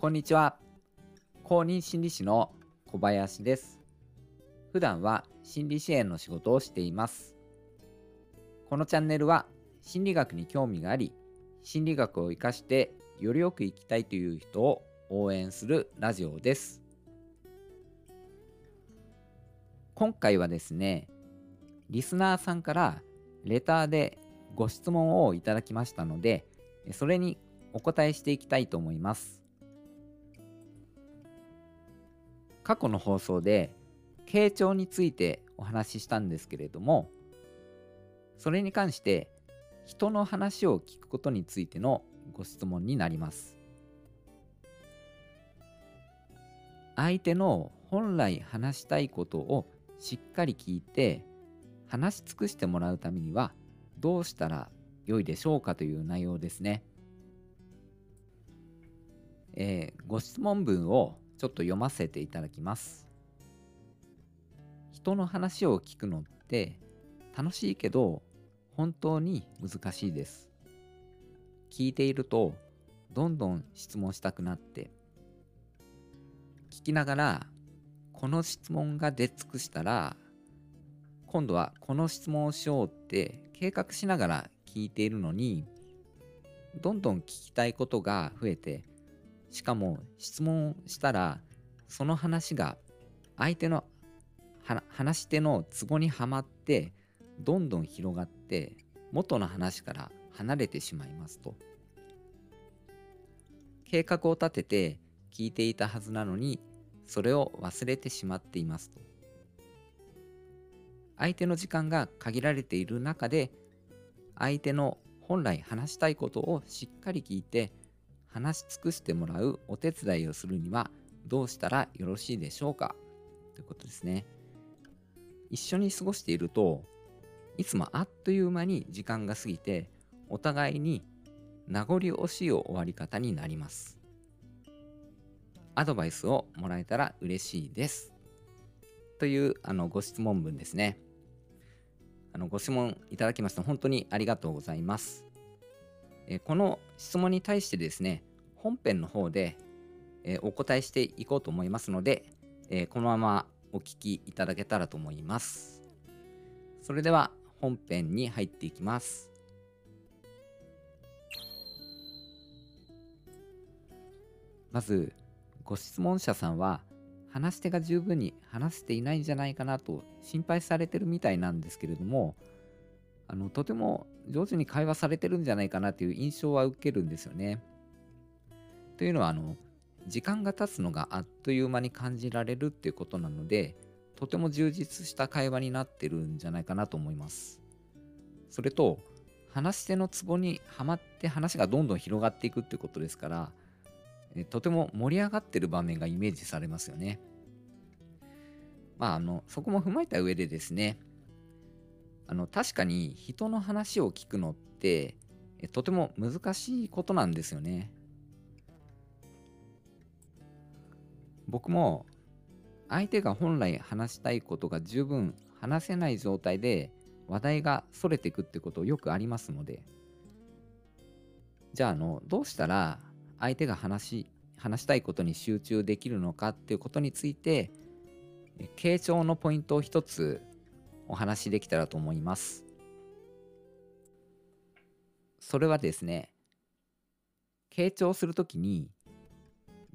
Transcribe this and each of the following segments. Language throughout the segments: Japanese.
こんにちは。公認心理師の小林です。普段は心理支援の仕事をしています。このチャンネルは心理学に興味があり、心理学を活かしてよりよく生きたいという人を応援するラジオです。今回はですね、リスナーさんからレターでご質問をいただきましたので、それにお答えしていきたいと思います。過去の放送で傾聴についてお話ししたんですけれども、それに関して人の話を聞くことについてのご質問になります。相手の本来話したいことをしっかり聞いて話し尽くしてもらうためにはどうしたら良いでしょうかという内容ですね。えー、ご質問文をちょっと読ませていただきます。人の話を聞くのって楽しいけど本当に難しいです。聞いているとどんどん質問したくなって聞きながらこの質問が出尽くしたら今度はこの質問をしようって計画しながら聞いているのにどんどん聞きたいことが増えてしかも質問したらその話が相手の話し手の都合にはまってどんどん広がって元の話から離れてしまいますと。計画を立てて聞いていたはずなのにそれを忘れてしまっていますと。相手の時間が限られている中で相手の本来話したいことをしっかり聞いて話し尽くしてもらうお手伝いをするにはどうしたらよろしいでしょうか？ということですね。一緒に過ごしているといつもあっという間に時間が過ぎてお互いに名残惜しい終わり方になります。アドバイスをもらえたら嬉しいです。というあのご質問文ですね。あのご質問いただきまして本当にありがとうございます。この質問に対してですね、本編の方で、えお答えしていこうと思いますので、えこのままお聞きいただけたらと思います。それでは本編に入っていきます。まず、ご質問者さんは、話し手が十分に話せていないんじゃないかなと心配されてるみたいなんですけれどもあのとても上手に会話されてるんじゃないかなという印象は受けるんですよね。というのはあの時間が経つのがあっという間に感じられるっていうことなのでとても充実した会話になってるんじゃないかなと思います。それと話し手のツボにはまって話がどんどん広がっていくっていうことですからとても盛り上がってる場面がイメージされますよね。まあ、あの、そこも踏まえた上でですね、あの、確かに人の話を聞くのって、とても難しいことなんですよね。僕も相手が本来話したいことが十分話せない状態で話題がそれていくってことよくありますのでじゃあのどうしたら相手が話話したいことに集中できるのかっていうことについて傾聴のポイントを一つお話しできたらと思いますそれはですね傾聴するときに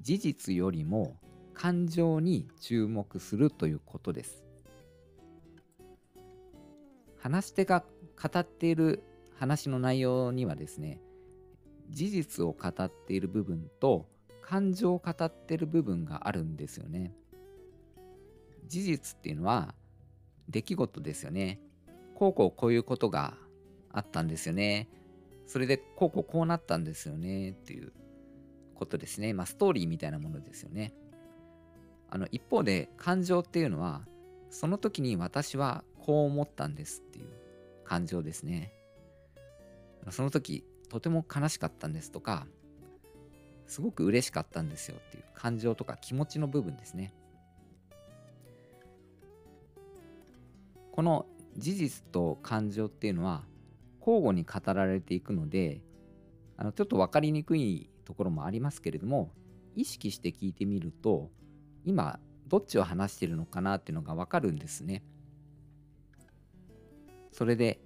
事実よりも感情に注目するということです話し手が語っている話の内容にはですね事実を語っている部分と感情を語っている部分があるんですよね。事実っていうのは出来事ですよね。こうこうこういうことがあったんですよね。それでこうこうこうなったんですよねっていうことですね。まあストーリーみたいなものですよね。あの一方で感情っていうのはその時に私はこう思ったんですっていう感情ですね。その時とても悲しかったんですとか、すごく嬉しかったんですよっていう感情とか気持ちの部分ですね。この事実と感情っていうのは交互に語られていくので、あのちょっと分かりにくいところもありますけれども、意識して聞いてみると今どっちを話してるのかなっていうのがわかるんですね。それで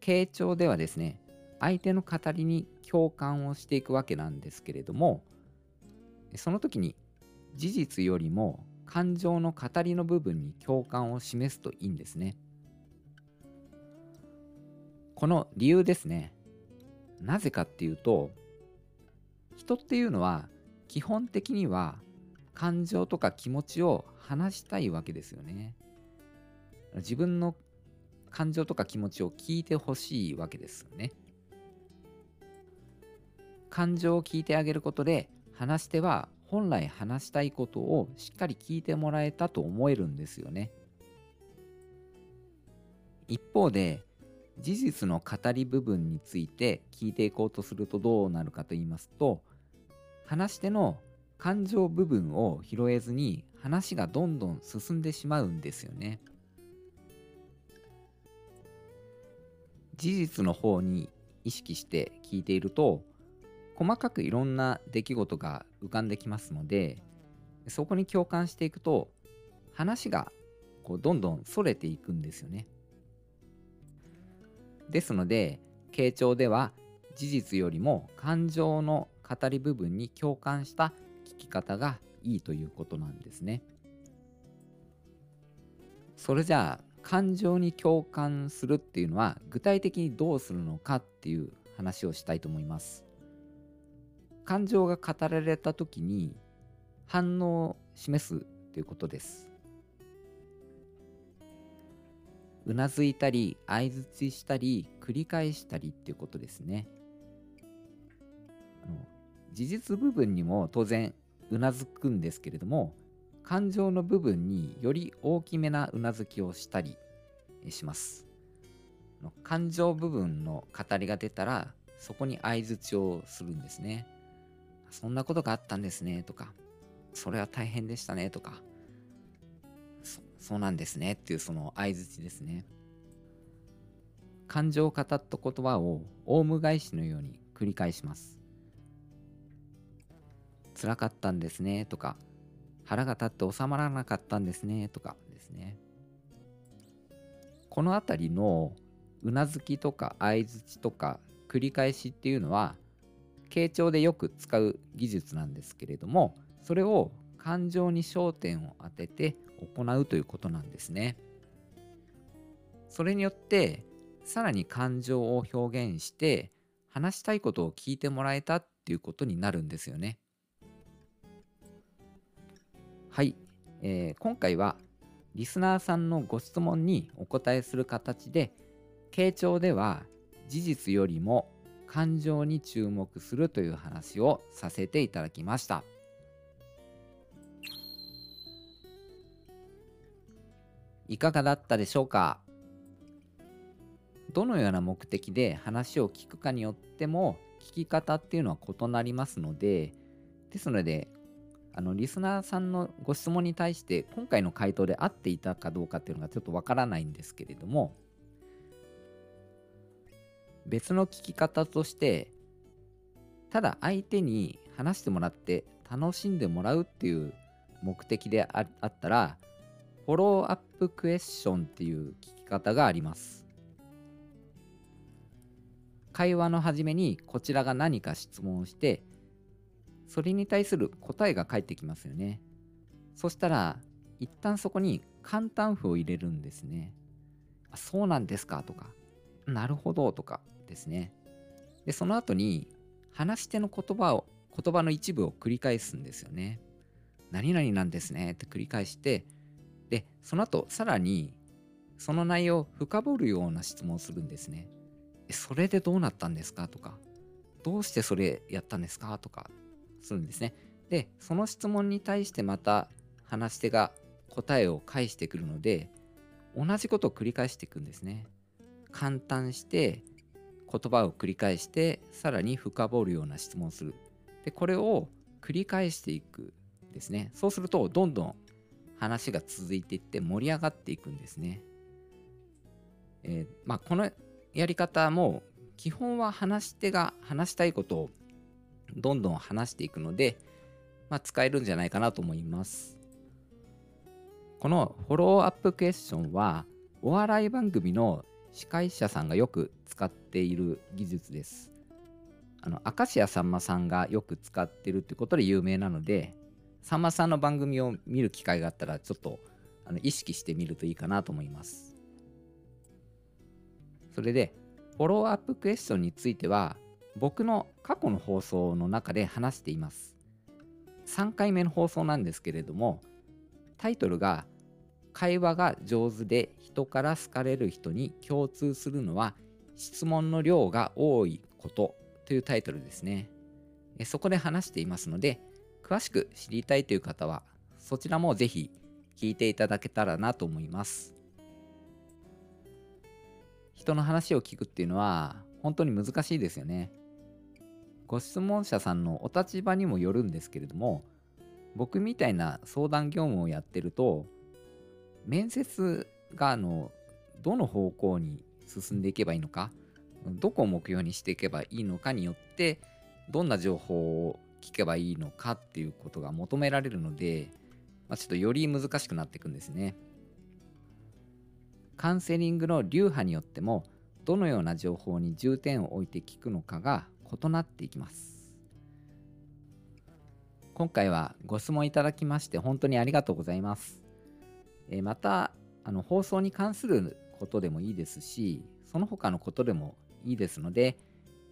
傾聴ではですね相手の語りに共感をしていくわけなんですけれどもその時に事実よりも感情の語りの部分に共感を示すといいんですね。この理由ですね。なぜかっていうと人っていうのは基本的には感情とか気持ちを話したいわけですよね。自分の感情とか気持ちを聞いてほしいわけですよね。感情を聞いてあげることで話し手は本来話したいことをしっかり聞いてもらえたと思えるんですよね。一方で事実の語り部分について聞いていこうとするとどうなるかと言いますと話し手の感情部分を拾えずに話がどんどん進んでしまうんですよね。事実の方に意識して聞いていると細かくいろんな出来事が浮かんできますのでそこに共感していくと話がこうどんどんそれていくんですよね。ですので傾聴では事実よりも感情の語り部分に共感した聞き方がいいということなんですね。それじゃあ感情に共感するっていうのは具体的にどうするのかっていう話をしたいと思います。感情が語られた時に反応を示すということです。うなずいたり相づちしたり繰り返したりっていうことですね。事実部分にも当然うなずくんですけれども感情の部分により大きめなうなずきをしたりします。感情部分の語りが出たらそこに相づちをするんですね。そんなことがあったんですねとかそれは大変でしたねとかそうなんですねっていうその相づちですね。感情を語った言葉をオウム返しのように繰り返します。辛かったんですねとか腹が立って収まらなかったんですねとかですね。この辺りのうなずきとか相づちとか繰り返しっていうのは傾聴でよく使う技術なんですけれどもそれを感情に焦点を当てて行うということなんですね。それによってさらに感情を表現して話したいことを聞いてもらえたっていうことになるんですよね。はい、えー、今回はリスナーさんのご質問にお答えする形で傾聴では事実よりも感情に注目するという話をさせていただきました。いかがだったでしょうか？どのような目的で話を聞くかによっても聞き方っていうのは異なりますのでですのであのリスナーさんのご質問に対して今回の回答で合っていたかどうかっていうのがちょっとわからないんですけれども別の聞き方としてただ相手に話してもらって楽しんでもらうっていう目的であったらフォローアップクエスチョンっていう聞き方があります。会話の初めにこちらが何か質問をしてそれに対する答えが返ってきますよね。そしたら一旦そこに簡単符を入れるんですね。そうなんですかとかなるほどとかですねでその後に話し手の言葉を言葉の一部を繰り返すんですよね何々なんですねって繰り返してで、その後、さらに、その内容を深掘るような質問をするんですね。それでどうなったんですか？とか、どうしてそれやったんですか？とか、するんですね。で、その質問に対してまた話し手が答えを返してくるので、同じことを繰り返していくんですね。簡単して、言葉を繰り返して、さらに深掘るような質問する。で、これを繰り返していくですね。そうすると、どんどん話が続いていって盛り上がっていくんですね。えー、まあ、このやり方も基本は話し手が話したいことをどんどん話していくのでまあ、使えるんじゃないかなと思います。このフォローアップクエスチョンはお笑い番組の司会者さんがよく使っている技術です。あの明石家さんまさんがよく使ってるってことで有名なのでさんまさんの番組を見る機会があったらちょっとあの意識してみるといいかなと思います。それでフォローアップクエスチョンについては僕の過去の放送の中で話しています。3回目の放送なんですけれどもタイトルが会話が上手で人から好かれる人に共通するのは質問の量が多いことというタイトルですね。そこで話していますので詳しく知りたいという方はそちらもぜひ聞いていただけたらなと思います。人の話を聞くっていうのは本当に難しいですよね。ご質問者さんのお立場にもよるんですけれども僕みたいな相談業務をやってると面接があのどの方向に進んでいけばいいのかどこを目標にしていけばいいのかによってどんな情報を聞けばいいのかっていうことが求められるので、まあ、ちょっとより難しくなっていくんですね。カウンセリングの流派によってもどのような情報に重点を置いて聞くのかが異なっていきます。今回はご質問いただきまして本当にありがとうございます。えまたあの放送に関することでもいいですしその他のことでもいいですので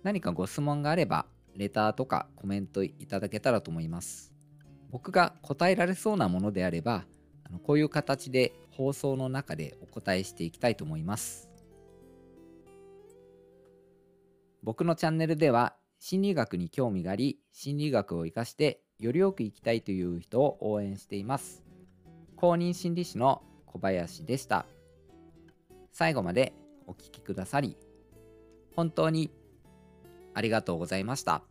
何かご質問があればレターとかコメントいただけたらと思います。僕が答えられそうなものであればあのこういう形で放送の中でお答えしていきたいと思います。僕のチャンネルでは心理学に興味があり心理学を活かしてよりよく生きたいという人を応援しています。公認心理師の小林でした。最後までお聴きくださり本当にありがとうございました。